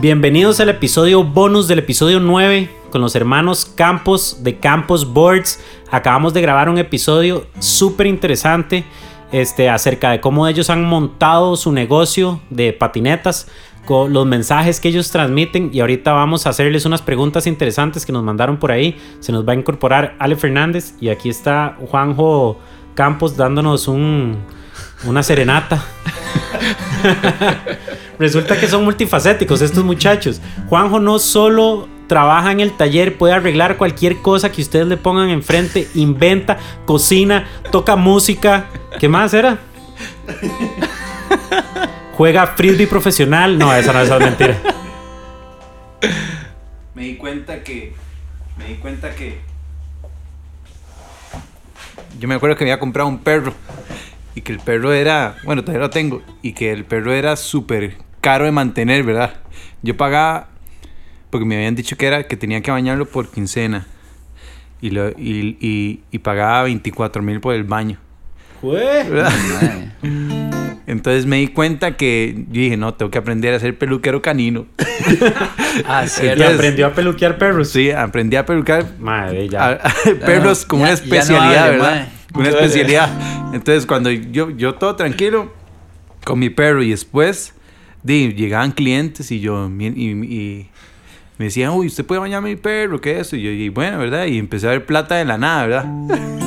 Bienvenidos al episodio bonus del episodio 9 con los hermanos Campos de Campos Boards. Acabamos de grabar un episodio súper interesante este, acerca de cómo ellos han montado su negocio de patinetas, con los mensajes que ellos transmiten y ahorita vamos a hacerles unas preguntas interesantes que nos mandaron por ahí. Se nos va a incorporar Ale Fernández y aquí está Juanjo Campos dándonos un, una serenata. Resulta que son multifacéticos estos muchachos. Juanjo no solo trabaja en el taller, puede arreglar cualquier cosa que ustedes le pongan enfrente, inventa, cocina, toca música. ¿Qué más era? Juega frisbee profesional. No, esa no esa es mentira. Me di cuenta que. Me di cuenta que. Yo me acuerdo que me había comprado un perro. Y que el perro era. Bueno, todavía lo tengo. Y que el perro era súper caro de mantener, ¿verdad? Yo pagaba. Porque me habían dicho que era que tenía que bañarlo por quincena. Y, lo, y, y, y pagaba 24 mil por el baño. ¿verdad? Entonces me di cuenta que yo dije, no, tengo que aprender a ser peluquero canino. Ah, sí. Y aprendió a peluquear perros. Sí, aprendí a peluquear Madre, ya. a- perros como ya- una no especialidad, ¿verdad? mae. Una especialidad. Entonces cuando yo, yo todo tranquilo con mi perro y después di, llegaban clientes y yo y, y me decían, uy, ¿usted puede bañar a mi perro? ¿Qué es eso? Y yo, y bueno, ¿verdad? Y empecé a ver plata de la nada, ¿verdad?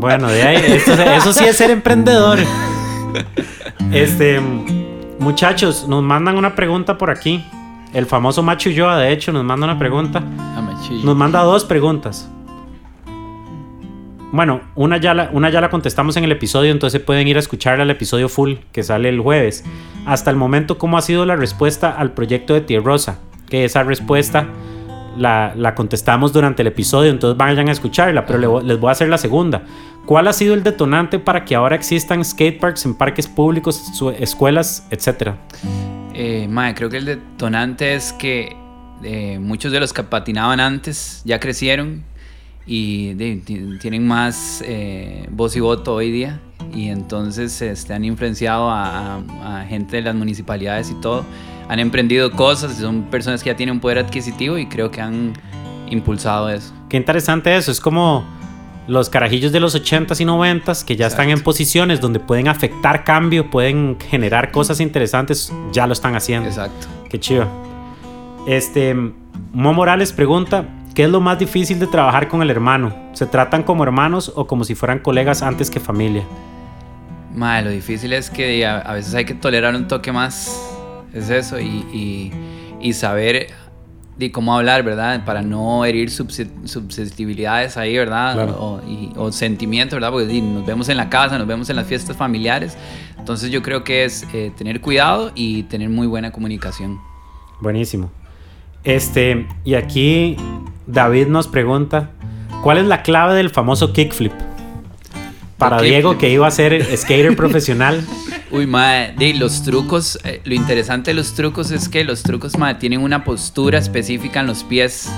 Bueno, de ahí, esto- eso sí es ser emprendedor. Este, muchachos, nos mandan una pregunta por aquí. El famoso Macho Yoa, de hecho, nos manda una pregunta. Ah. Nos manda dos preguntas. Bueno, una ya, la, una ya la contestamos en el episodio, entonces pueden ir a escucharla al episodio full que sale el jueves. Hasta el momento, ¿cómo ha sido la respuesta al proyecto de Tierrosa? Que esa respuesta la, la contestamos durante el episodio, entonces vayan a escucharla, pero le les voy a hacer la segunda. ¿Cuál ha sido el detonante para que ahora existan skateparks en parques públicos, escuelas, etcétera? Eh, creo que el detonante es que eh, muchos de los que patinaban antes ya crecieron y de- ti- tienen más eh, voz y voto hoy día y entonces este, han influenciado a, a- a gente de las municipalidades y todo. Han emprendido cosas, son personas que ya tienen un poder adquisitivo y creo que han impulsado eso. Qué interesante eso, es como los carajillos de los 80s y 90s que ya están en Exacto. posiciones donde pueden afectar cambio, pueden generar cosas interesantes, ya lo están haciendo. Exacto. Qué chido. Este, Mo Morales pregunta, ¿qué es lo más difícil de trabajar con el hermano? ¿Se tratan como hermanos o como si fueran colegas antes que familia? Mae, lo difícil es que a, veces hay que tolerar un toque más, es eso, y, y- y saber de cómo hablar, ¿verdad? Para no herir susceptibilidades ahí, ¿verdad? Claro. O, y- o sentimientos, ¿verdad? Porque nos vemos en la casa, nos vemos en las fiestas familiares. Entonces yo creo que es eh, tener cuidado y tener muy buena comunicación. Buenísimo. Este, y aquí David nos pregunta, ¿cuál es la clave del famoso kickflip? Para Diego, kickflip. que iba a ser skater profesional. Uy, mae, de los trucos, eh, lo interesante de los trucos es que los trucos, mae, tienen una postura específica en los pies.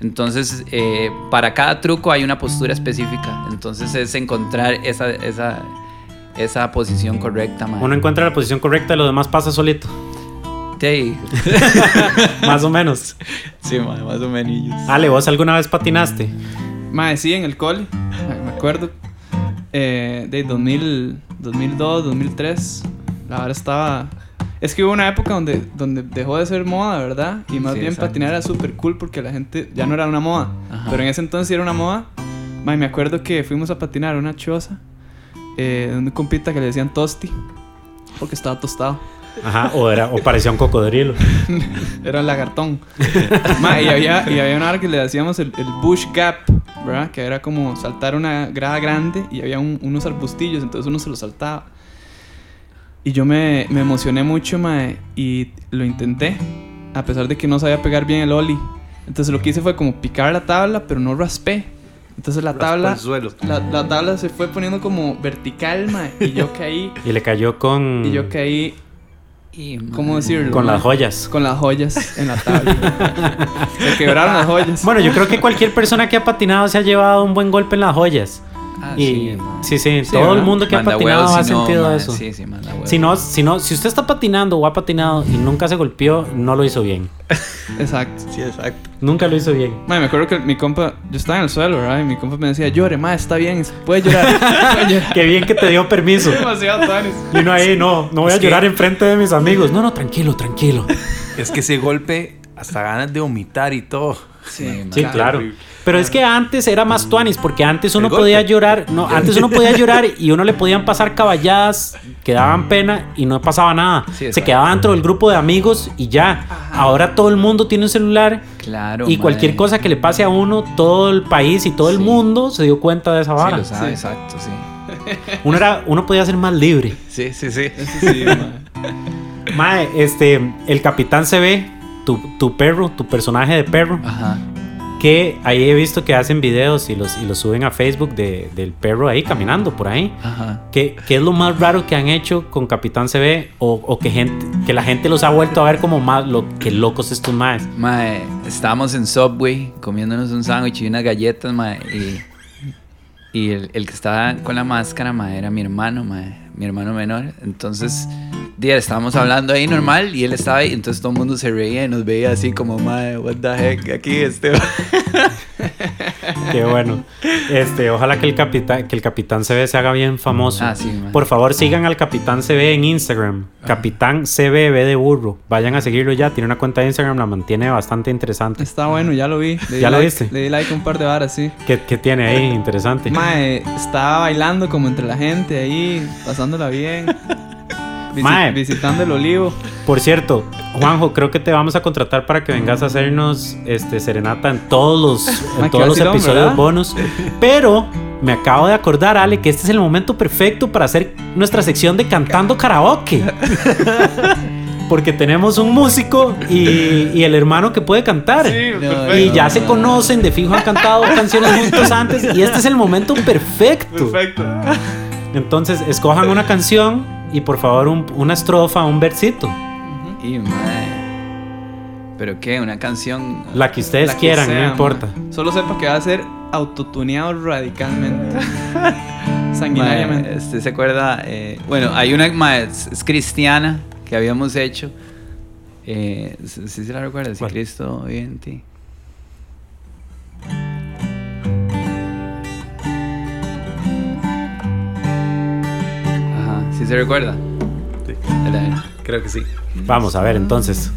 Entonces, eh, para cada truco hay una postura específica. Entonces, es encontrar esa, esa, esa posición correcta, mae. Uno encuentra la posición correcta y lo demás pasa solito. Sí, Más o menos. sí mae, más o menos. Ale, ¿vos alguna vez patinaste? Mae, sí, en el cole, me acuerdo. Eh, de 2000, 2002, 2003. La verdad estaba... Es que hubo una época donde, donde dejó de ser moda, ¿verdad? Y más Sí, bien exacto. patinar era súper cool porque la gente ya no era una moda. Ajá. Pero en ese entonces era una moda. Mae, me acuerdo que fuimos a patinar a una choza. Eh, de un compita que le decían Tosti. Porque estaba tostado. Ajá, o, era, o parecía un cocodrilo. Era el lagartón. Ma, y, había, y había una hora que le decíamos el, el bush gap, ¿verdad? Que era como saltar una grada grande y había un- unos arbustillos, entonces uno se los saltaba. Y yo me, me emocioné mucho, ma, y lo intenté, a pesar de que no sabía pegar bien el ollie. Entonces lo que hice fue como picar la tabla, pero no raspé. Entonces la tabla, el suelo. la, la tabla se fue poniendo como vertical, ma, y yo caí, Y le cayó con, y yo caí, Y, ¿cómo decirlo? con las joyas. Con las joyas en la tabla. se quebraron las joyas. Bueno, yo creo que cualquier persona que ha patinado se ha llevado un buen golpe en las joyas. Ah, y sí, sí, sí, Sí, todo el mundo que ha patinado ha si sentido eso. Sí, sí, manda huevos. Si no, si no, si usted está patinando o ha patinado y nunca se golpeó, no lo hizo bien. Exacto. Sí, exacto. Nunca lo hizo bien. Mae, me acuerdo que mi compa, yo estaba en el suelo, ¿verdad? Y mi compa me decía, llore, ma, está bien, puede llorar. puede llorar. Qué bien que te dio permiso. Demasiado tanis. Y no ahí, no, no voy a que- llorar enfrente de mis amigos. No, no, tranquilo, tranquilo. Es que ese golpe, hasta ganas de vomitar y todo. Sí, Sí, claro. Pero es que antes era más tuanis, porque antes uno podía llorar, no, antes uno podía llorar y uno le podían pasar caballadas que daban pena y no pasaba nada. Sí, Se quedaba dentro del grupo de amigos y ya. Ahora todo el mundo tiene un celular Claro. y cualquier cosa que le pase a uno, todo el país y todo el Sí. mundo se dio cuenta de esa Sí, vara. lo sabe, Sí. exacto, sí. uno, era, uno podía ser más libre. Sí, sí, sí. Eso sí, este, el capitán se ve, tu, tu perro, tu personaje de perro, Ajá. que ahí he visto que hacen videos y los, y los suben a Facebook de- del perro ahí caminando por ahí. Ajá. ¿Qué, qué es lo más raro que han hecho con Capitán CB? O, o que, gente, que la gente los ha vuelto a ver como más lo que locos estos más. Mae, estábamos en Subway comiéndonos un sándwich y unas galletas, mae, y, y el, que estaba con la máscara, mae, era mi hermano, mi hermano menor. Entonces, día, estábamos hablando ahí normal y él estaba ahí, entonces todo el mundo se reía y nos veía así como, mae, what the heck, aquí este... Qué bueno. Este, ojalá que el capitán, que el Capitán CB se haga bien famoso. Ah, sí. Por favor, sigan al Capitán CB en Instagram. Capitán CBB de burro. Vayan a seguirlo ya. Tiene una cuenta de Instagram, la mantiene bastante interesante. Está bueno, ya lo vi. Le ¿Ya lo like- viste? Le di like un par de varas, sí. ¿Qué, qué tiene ahí? Interesante. Mae, estaba bailando como entre la gente ahí, pasándola bien. Mae. Visitando el olivo. Por cierto, Juanjo, creo que te vamos a contratar para que vengas a hacernos este serenata en todos los, en Ah, qué todos los vacilón, episodios ¿verdad? bonus. Pero me acabo de acordar, Ale, que este es el momento perfecto para hacer nuestra sección de cantando karaoke. Porque tenemos un músico y, y el hermano que puede cantar. y ya se conocen, de fijo han cantado canciones juntos antes. Y este es el momento perfecto. Perfecto. Entonces, escojan una canción y por favor un- una estrofa, un versito. Y, mae, ¿pero qué? ¿Una canción? La que ustedes La que quieran, sea, no importa. mae. Solo sepa que va a ser autotuneado radicalmente. Sanguinariamente. ¿Usted se acuerda? Eh, bueno, hay una mae, es, cristiana que habíamos hecho. Eh, ¿Sí se la recuerda? Si. Cristo vive en ti. Se recuerda? Sí. Era- Creo que sí. Vamos a ver entonces.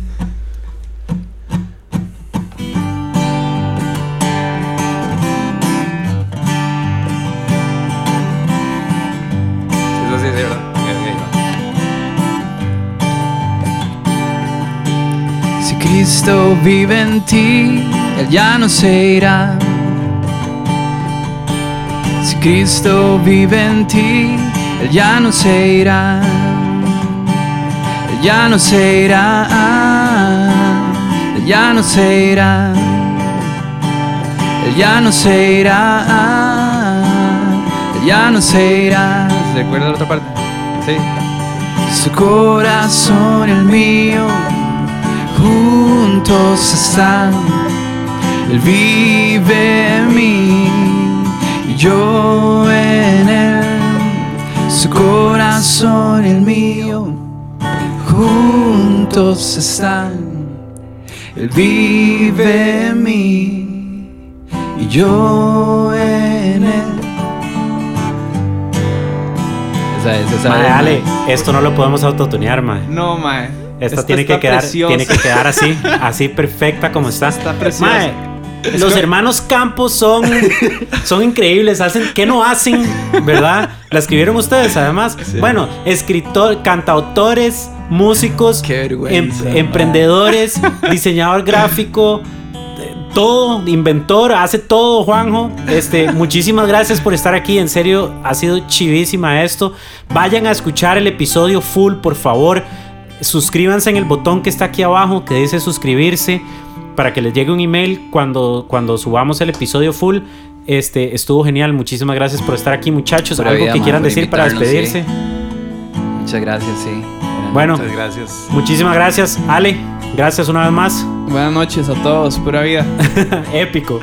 Eso sí, sí, ¿verdad? Ok, ok, va. Si Cristo vive en ti, Él ya no se irá. Si Cristo vive en ti, Él ya no se irá. Él ya no se irá. Él ya no se irá. Él ya no se irá. Él ya no se irá. ¿Se recuerda la otra parte? Sí. Su corazón y el mío juntos están. Él vive en mí y yo en él. Su corazón y el mío juntos están. Él vive en mí y yo en él. Esa es, esa Mae, es, Ale, mae. esto no lo podemos autotunear, mae. No, mae. Esta, tiene, que quedar, tiene que quedar así, así perfecta como está. Está preciosa. Mae, los hermanos Campos son, son increíbles. Hacen, ¿Qué no hacen? ¿Verdad? La escribieron ustedes, además. Bueno, escritor, cantautores, músicos, em- emprendedores, diseñador gráfico, todo, inventor, hace todo, Juanjo. Este, muchísimas gracias por estar aquí. En serio, ha sido chivísima esto. Vayan a escuchar el episodio full, por favor. Suscríbanse en el botón que está aquí abajo que dice suscribirse para que les llegue un email cuando, cuando subamos el episodio full. Este estuvo genial. Muchísimas gracias por estar aquí, muchachos. Pura Algo vida, que man, quieran decir para despedirse. Muchas gracias, sí. Bueno, Muchas gracias. muchísimas gracias, Ale. Gracias una vez más. Buenas noches a todos, pura vida. Épico.